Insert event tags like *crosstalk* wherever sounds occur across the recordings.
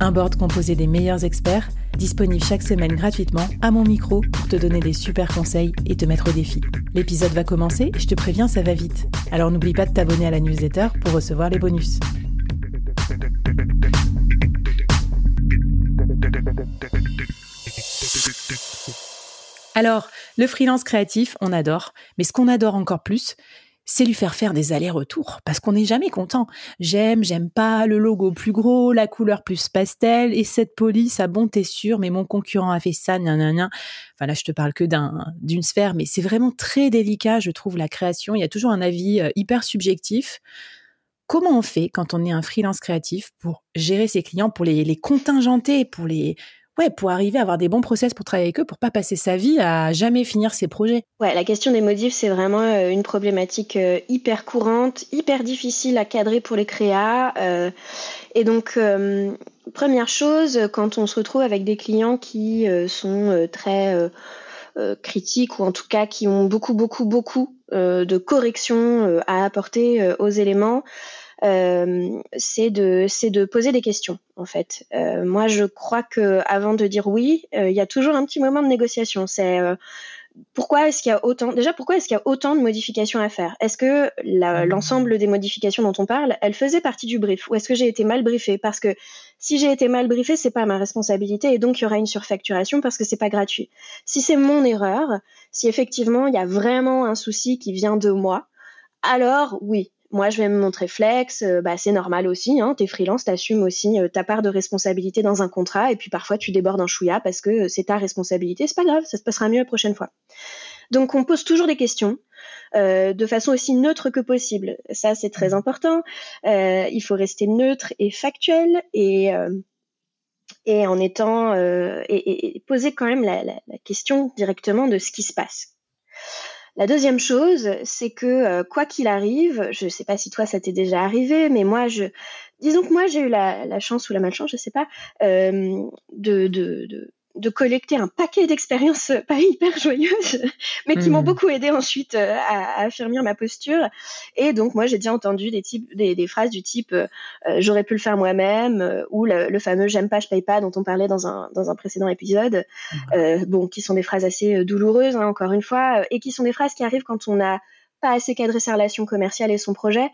Un board composé des meilleurs experts, disponible chaque semaine gratuitement à mon micro pour te donner des super conseils et te mettre au défi. L'épisode va commencer je te préviens, ça va vite. Alors n'oublie pas de t'abonner à la newsletter pour recevoir les bonus. Alors, le freelance créatif, on adore, mais ce qu'on adore encore plus, c'est lui faire faire des allers-retours parce qu'on n'est jamais content. J'aime, j'aime pas, le logo plus gros, la couleur plus pastel et cette police, ah bon, t'es sûr, mais mon concurrent a fait ça, nan, Enfin là, je te parle que d'un, d'une sphère, mais c'est vraiment très délicat, je trouve, la création. Il y a toujours un avis euh, hyper subjectif. Comment on fait quand on est un freelance créatif pour gérer ses clients, pour les contingenter, pour les, ouais, pour arriver à avoir des bons process pour travailler avec eux, pour pas passer sa vie à jamais finir ses projets. Ouais, la question des modifs, c'est vraiment euh, une problématique euh, hyper courante, hyper difficile à cadrer pour les créas. Euh, et donc, première chose, quand on se retrouve avec des clients qui sont très critiques ou en tout cas qui ont beaucoup, beaucoup, beaucoup de corrections à apporter aux éléments, euh, c'est de c'est de poser des questions en fait. Euh, moi, je crois que avant de dire oui, euh, il y a toujours un petit moment de négociation. C'est pourquoi est-ce qu'il y a autant déjà pourquoi est-ce qu'il y a autant de modifications à faire? Est-ce que mmh. l'ensemble des modifications dont on parle, elles faisaient partie du brief? Ou est-ce que j'ai été mal briefé Parce que si j'ai été mal briefé, c'est pas ma responsabilité et donc il y aura une surfacturation parce que c'est pas gratuit. Si c'est mon erreur, si effectivement il y a vraiment un souci qui vient de moi, alors oui, moi, je vais me montrer flex, euh, bah, c'est normal aussi, hein, t'es freelance, t'assumes aussi euh, ta part de responsabilité dans un contrat, et puis parfois tu débordes un chouïa parce que euh, c'est ta responsabilité, c'est pas grave, ça se passera mieux la prochaine fois. Donc on pose toujours des questions, de façon aussi neutre que possible. Ça, c'est très important. il faut rester neutre et factuel, et, et en étant... Et, poser quand même la, la question directement de ce qui se passe. La deuxième chose, c'est que euh, quoi qu'il arrive, je ne sais pas si toi ça t'est déjà arrivé, mais moi je, disons que moi j'ai eu la, chance ou la malchance, je sais pas, euh, de collecter un paquet d'expériences euh, pas hyper joyeuses, *laughs* mais qui m'ont hmm. beaucoup aidé ensuite euh, à, affirmer ma posture. Et donc moi j'ai déjà entendu des types, des, phrases du type euh, j'aurais pu le faire moi-même ou le, fameux j'aime pas je paye pas dont on parlait dans un dans un précédent épisode. Bon, qui sont des phrases assez douloureuses hein, encore une fois, et qui sont des phrases qui arrivent quand on n'a pas assez cadré sa relation commerciale et son projet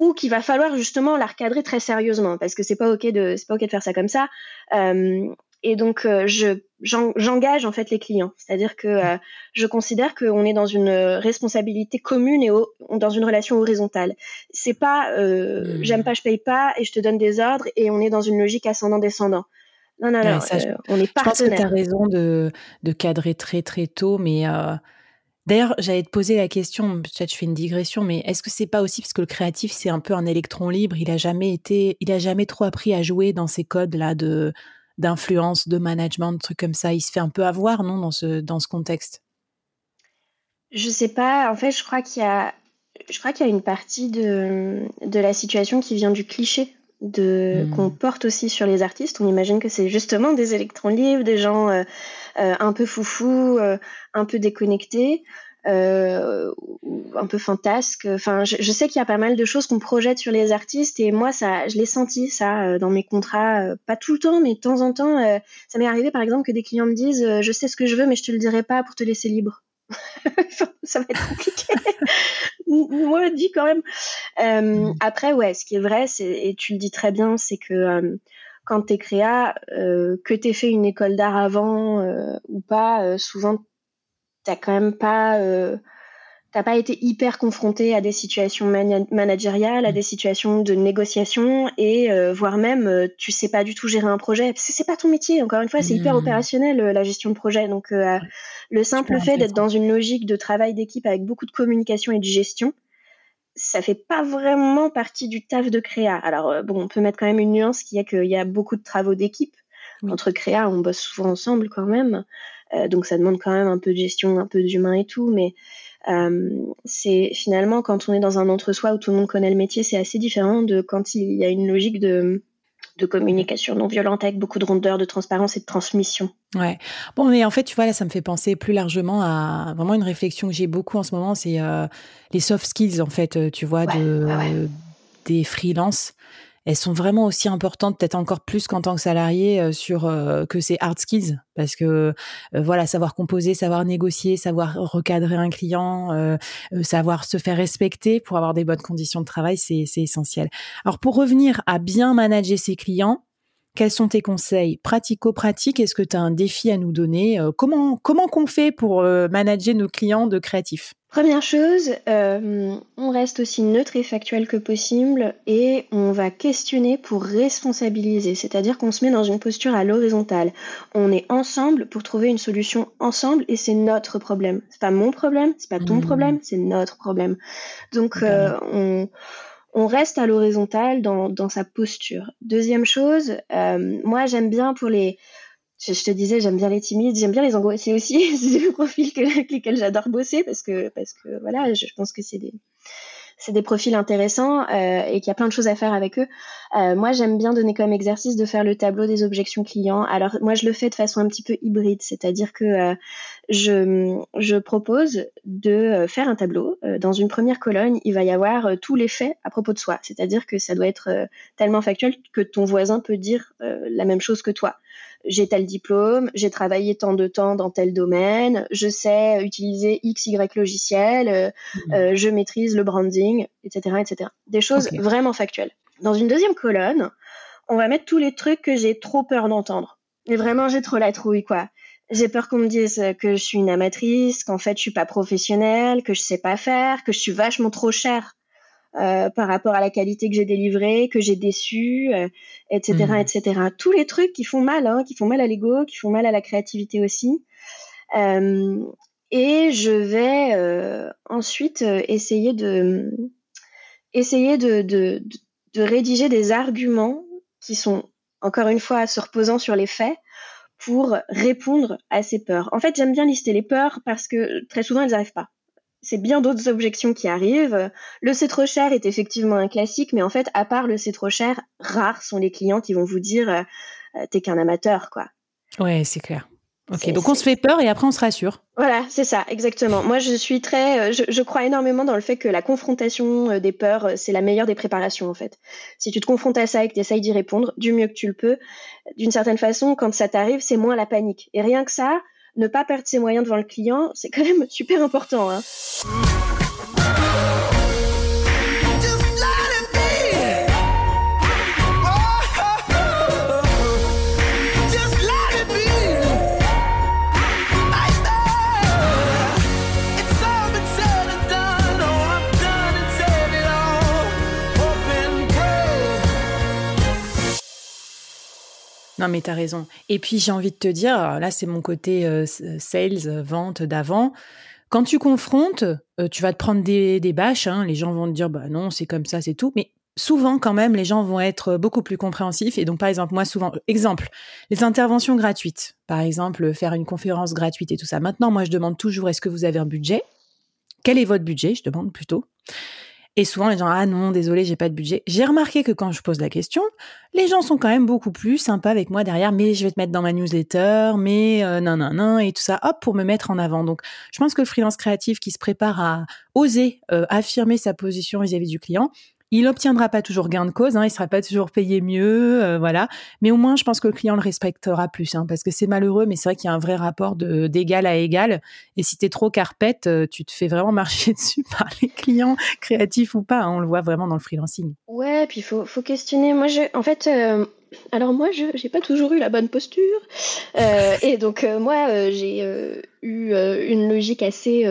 ou qu'il va falloir justement la recadrer très sérieusement parce que c'est pas ok de c'est pas ok de faire ça comme ça et donc euh, je j'engage en fait les clients, c'est-à-dire que euh, je considère qu'on est dans une responsabilité commune et dans une relation horizontale. C'est pas euh, mmh. j'aime pas, je paye pas et je te donne des ordres et on est dans une logique ascendant-descendant. Non, non, non, on est partenaire. Je pense que tu as raison de, de, cadrer très très tôt, mais D'ailleurs, j'allais te poser la question, peut-être je fais une digression, mais est-ce que c'est pas aussi parce que le créatif c'est un peu un électron libre, il a jamais été, il a jamais trop appris à jouer dans ces codes là de d'influence, de management, de trucs comme ça. Il se fait un peu avoir, non, dans ce, dans ce contexte? Je sais pas. En fait, je crois qu'il y a, je crois qu'il y a une partie de, de la situation qui vient du cliché de hmm. qu'on porte aussi sur les artistes. On imagine que c'est justement des électrons libres, des gens euh, euh, un peu foufou, euh, un peu déconnectés euh, un peu fantasque. Enfin, je, je sais qu'il y a pas mal de choses qu'on projette sur les artistes et moi, ça, je l'ai senti ça euh, dans mes contrats, euh, pas tout le temps, mais de temps en temps. Euh, ça m'est arrivé par exemple que des clients me disent, je sais ce que je veux, mais je te le dirai pas pour te laisser libre. *laughs* ça va être compliqué. *laughs* moi, dis quand même. Mm. après, ouais, ce qui est vrai, c'est et tu le dis très bien, c'est que quand t'es créa, que t'aies fait une école d'art avant ou pas, souvent t'as quand même pas euh, t'as pas été hyper confronté à des situations managériales, à des situations de négociation et euh, voire même euh, tu sais pas du tout gérer un projet. C'est pas ton métier. Encore une fois, c'est hyper mmh. opérationnel la gestion de projet. Donc le simple fait d'être dans une logique de travail d'équipe avec beaucoup de communication et de gestion, ça fait pas vraiment partie du taf de créa. Alors bon, on peut mettre quand même une nuance qui est qu'il y a beaucoup de travaux d'équipe. Entre créa, on bosse souvent ensemble quand même. Donc ça demande quand même un peu de gestion, un peu d'humain et tout, mais euh, c'est finalement quand on est dans un entre-soi où tout le monde connaît le métier, c'est assez différent de quand il y a une logique de, de communication non violente avec beaucoup de rondeur, de transparence et de transmission. Ouais. Bon, mais en fait, tu vois, là, ça me fait penser plus largement à vraiment une réflexion que j'ai beaucoup en ce moment, c'est euh, les soft skills, en fait, euh, tu vois, de, des freelances elles sont vraiment aussi importantes, peut-être encore plus qu'en tant que salarié, euh, sur euh, que ces hard skills, parce que euh, voilà, savoir composer, savoir négocier, savoir recadrer un client, savoir se faire respecter pour avoir des bonnes conditions de travail, c'est essentiel. Alors pour revenir à bien manager ses clients, quels sont tes conseils pratico-pratiques? Est-ce que tu as un défi à nous donner? Comment comment qu'on fait pour manager nos clients de créatifs? Première chose, euh, on reste aussi neutre et factuel que possible et on va questionner pour responsabiliser, c'est-à-dire qu'on se met dans une posture à l'horizontale. On est ensemble pour trouver une solution ensemble et c'est notre problème. C'est pas mon problème, c'est pas ton mmh. problème, c'est notre problème. Donc euh, on, on, reste à l'horizontale dans, dans, sa posture. Deuxième chose, euh, moi j'aime bien pour les je, te disais, j'aime bien les timides, j'aime bien les angoissés aussi. *laughs* c'est des profils avec lesquels j'adore bosser parce que, parce que voilà, je, pense que c'est des, c'est des profils intéressants euh, et qu'il y a plein de choses à faire avec eux. Euh, moi, j'aime bien donner comme exercice de faire le tableau des objections clients. Alors, moi, je le fais de façon un petit peu hybride, c'est-à-dire que euh, je, je propose de faire un tableau. dans une première colonne, il va y avoir tous les faits à propos de soi, c'est-à-dire que ça doit être tellement factuel que ton voisin peut dire la même chose que toi j'ai tel diplôme, j'ai travaillé tant de temps dans tel domaine, je sais utiliser X, Y logiciel, euh, mhm. euh, je maîtrise le branding, etc. etc. Des choses vraiment factuelles. Dans une deuxième colonne, on va mettre tous les trucs que j'ai trop peur d'entendre. Mais vraiment, j'ai trop la trouille, quoi. J'ai peur qu'on me dise que je suis une amatrice, qu'en fait, je suis pas professionnelle, que je sais pas faire, que je suis vachement trop chère euh, par rapport à la qualité que j'ai délivrée, que j'ai déçue, etc., euh, etc. Mhm. Tous les trucs qui font mal, hein, qui font mal à l'ego, qui font mal à la créativité aussi. Euh, et je vais ensuite essayer de essayer de, de, de, rédiger des arguments qui sont encore une fois se reposant sur les faits pour répondre à ces peurs. En fait, j'aime bien lister les peurs parce que très souvent elles n'arrivent pas c'est bien d'autres objections qui arrivent. Le c'est trop cher est effectivement un classique, mais en fait, à part le c'est trop cher, rares sont les clients qui vont vous dire euh, euh, t'es qu'un amateur, quoi. Ouais, c'est clair. Ok, donc on se fait peur et après on se rassure. Voilà, c'est ça, exactement. Moi, je suis très, euh, je, crois énormément dans le fait que la confrontation des peurs, c'est la meilleure des préparations en fait. Si tu te confrontes à ça et que tu essayes d'y répondre du mieux que tu le peux, d'une certaine façon, quand ça t'arrive, c'est moins la panique. Et rien que ça, ne pas perdre ses moyens devant le client, c'est quand même *laughs* super important. Hein. Non, mais tu as raison. Et puis, j'ai envie de te dire, là, c'est mon côté euh, sales, vente d'avant. Quand tu confrontes, euh, tu vas te prendre des, des bâches. Hein. Les gens vont te dire, bah non, c'est comme ça, c'est tout. Mais souvent, quand même, les gens vont être beaucoup plus compréhensifs. Et donc, par exemple, moi, souvent, exemple, les interventions gratuites. Par exemple, faire une conférence gratuite et tout ça. Maintenant, moi, je demande toujours, est-ce que vous avez un budget? Quel est votre budget? Je demande plutôt. Et souvent, les gens, ah non, désolé, j'ai pas de budget. J'ai remarqué que quand je pose la question, les gens sont quand même beaucoup plus sympas avec moi derrière, mais je vais te mettre dans ma newsletter, mais euh, non, non, non, et tout ça, hop, pour me mettre en avant. Donc, je pense que le freelance créatif qui se prépare à oser euh, affirmer sa position vis-à-vis du client, il n'obtiendra pas toujours gain de cause, hein, il sera pas toujours payé mieux, euh, voilà. Mais au moins, je pense que le client le respectera plus, hein, parce que c'est malheureux, mais c'est vrai qu'il y a un vrai rapport d'égal à égal. Et si tu es trop carpette, euh, tu te fais vraiment marcher *laughs* dessus par les clients, créatifs ou pas. Hein, on le voit vraiment dans le freelancing. Ouais, puis il faut, faut questionner. Moi, je, en fait, euh, alors moi, je n'ai pas toujours eu la bonne posture. Euh, et donc moi, j'ai eu une logique assez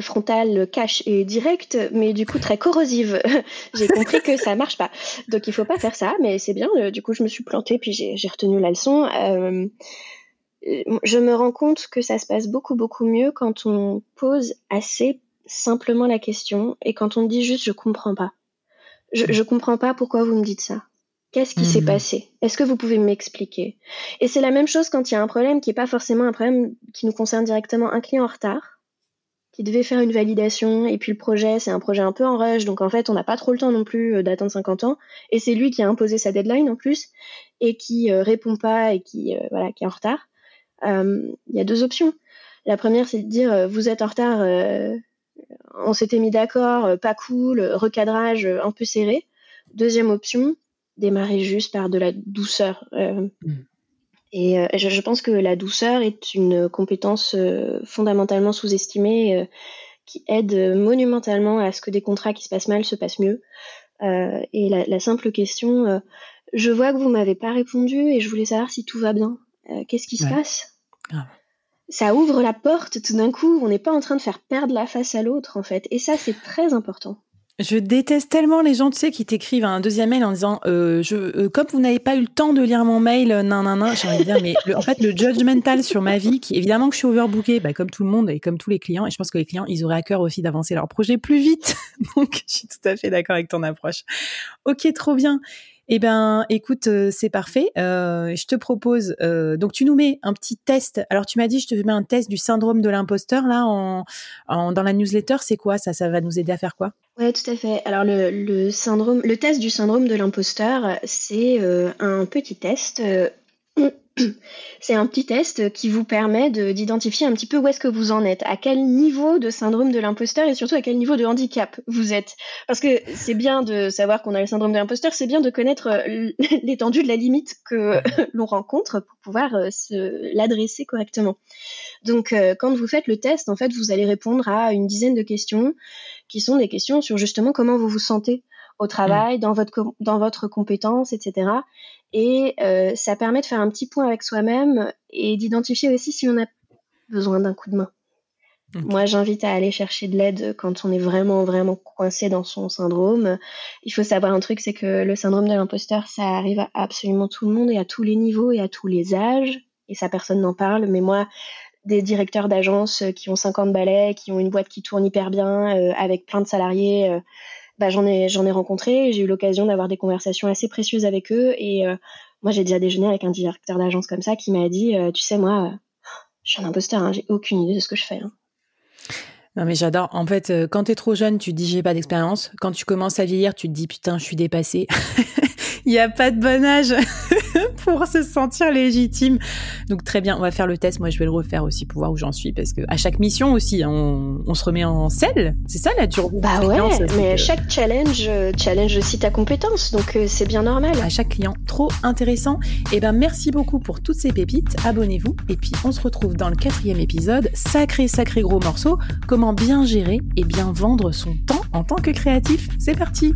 frontale, cash et directe, mais du coup très corrosive. *laughs* j'ai compris que ça marche pas. Donc il faut pas faire ça, mais c'est bien. du coup, je me suis plantée, puis j'ai retenu la leçon. je me rends compte que ça se passe beaucoup, beaucoup mieux quand on pose assez simplement la question et quand on dit juste je comprends pas. Je, je comprends pas pourquoi vous me dites ça. Qu'est-ce qui s'est mhm. passé? Est-ce que vous pouvez m'expliquer? Et c'est la même chose quand il y a un problème qui n'est pas forcément un problème qui nous concerne directement. Un client en retard, qui devait faire une validation, et puis le projet, c'est un projet un peu en rush, donc en fait, on n'a pas trop le temps non plus euh, d'attendre 50 ans. Et c'est lui qui a imposé sa deadline en plus, et qui euh, répond pas, et qui, euh, voilà, qui est en retard. Il y a deux options. La première, c'est de dire, vous êtes en retard, on s'était mis d'accord, pas cool, recadrage un peu serré. Deuxième option, démarrer juste par de la douceur. Euh, mm. Et euh, je, pense que la douceur est une compétence euh, fondamentalement sous-estimée qui aide monumentalement à ce que des contrats qui se passent mal se passent mieux. et la, simple question, je vois que vous m'avez pas répondu et je voulais savoir si tout va bien. Qu'est-ce qui se passe? Ça ouvre la porte tout d'un coup. On n'est pas en train de faire perdre la face à l'autre en fait. Et ça, c'est très important. Je déteste tellement les gens, tu sais, qui t'écrivent un deuxième mail en disant euh, je, euh, comme vous n'avez pas eu le temps de lire mon mail, euh, nan nan nan. J'ai envie de dire, mais en fait, le judgmental sur ma vie, qui évidemment que je suis overbookée, bah, comme tout le monde et comme tous les clients, et je pense que les clients, ils auraient à cœur aussi d'avancer leur projet plus vite. *laughs* Donc, je suis tout à fait d'accord avec ton approche. Ok, trop bien. Eh ben, écoute, euh, c'est parfait. Euh, je te propose. Euh, donc, tu nous mets un petit test. Alors, tu m'as dit, je te mets un test du syndrome de l'imposteur là en, dans la newsletter. C'est quoi ça? Ça va nous aider à faire quoi? Ouais, tout à fait. Alors, le, le syndrome, le test du syndrome de l'imposteur, c'est un petit test *clears throat* c'est un petit test qui vous permet d'identifier un petit peu où est-ce que vous en êtes, à quel niveau de syndrome de l'imposteur et surtout à quel niveau de handicap vous êtes. Parce que c'est bien de savoir qu'on a le syndrome de l'imposteur, c'est bien de connaître euh, *laughs* l'étendue de la limite que *laughs* l'on rencontre pour pouvoir euh, l'adresser correctement. Donc euh, quand vous faites le test, en fait, vous allez répondre à une dizaine de questions qui sont des questions sur justement comment vous vous sentez au travail, dans votre, dans votre compétence, etc. Et euh, ça permet de faire un petit point avec soi-même et d'identifier aussi si on a besoin d'un coup de main. Moi, j'invite à aller chercher de l'aide quand on est vraiment, vraiment coincé dans son syndrome. Il faut savoir un truc, c'est que le syndrome de l'imposteur, ça arrive à absolument tout le monde et à tous les niveaux et à tous les âges. Et ça, personne n'en parle. Mais moi, des directeurs d'agences qui ont 50 balais, qui ont une boîte qui tourne hyper bien, euh, avec plein de salariés, euh, bah, j'en ai, j'en ai rencontré. J'ai eu l'occasion d'avoir des conversations assez précieuses avec eux. Et euh, moi, j'ai déjà déjeuné avec un directeur d'agence comme ça qui m'a dit, euh, tu sais, moi, euh, je suis un imposteur, hein, j'ai aucune idée de ce que je fais. Hein. Non mais j'adore. En fait, quand t'es trop jeune, tu te dis j'ai pas d'expérience. Quand tu commences à vieillir, tu te dis putain, je suis dépassée. *laughs* *laughs* Il n'y a pas de bon âge *laughs* pour se sentir légitime. Donc très bien, on va faire le test. Moi, je vais le refaire aussi pour voir où j'en suis parce que à chaque mission aussi, hein, on, se remet en selle. C'est ça la dure. Bah ouais, mais chaque challenge euh, challenge aussi ta compétence, donc euh, c'est bien normal. À chaque client, trop intéressant. Et eh ben merci beaucoup pour toutes ces pépites. Abonnez-vous et puis on se retrouve dans le quatrième épisode. Sacré sacré gros morceau. Comment bien gérer et bien vendre son temps en tant que créatif. C'est parti.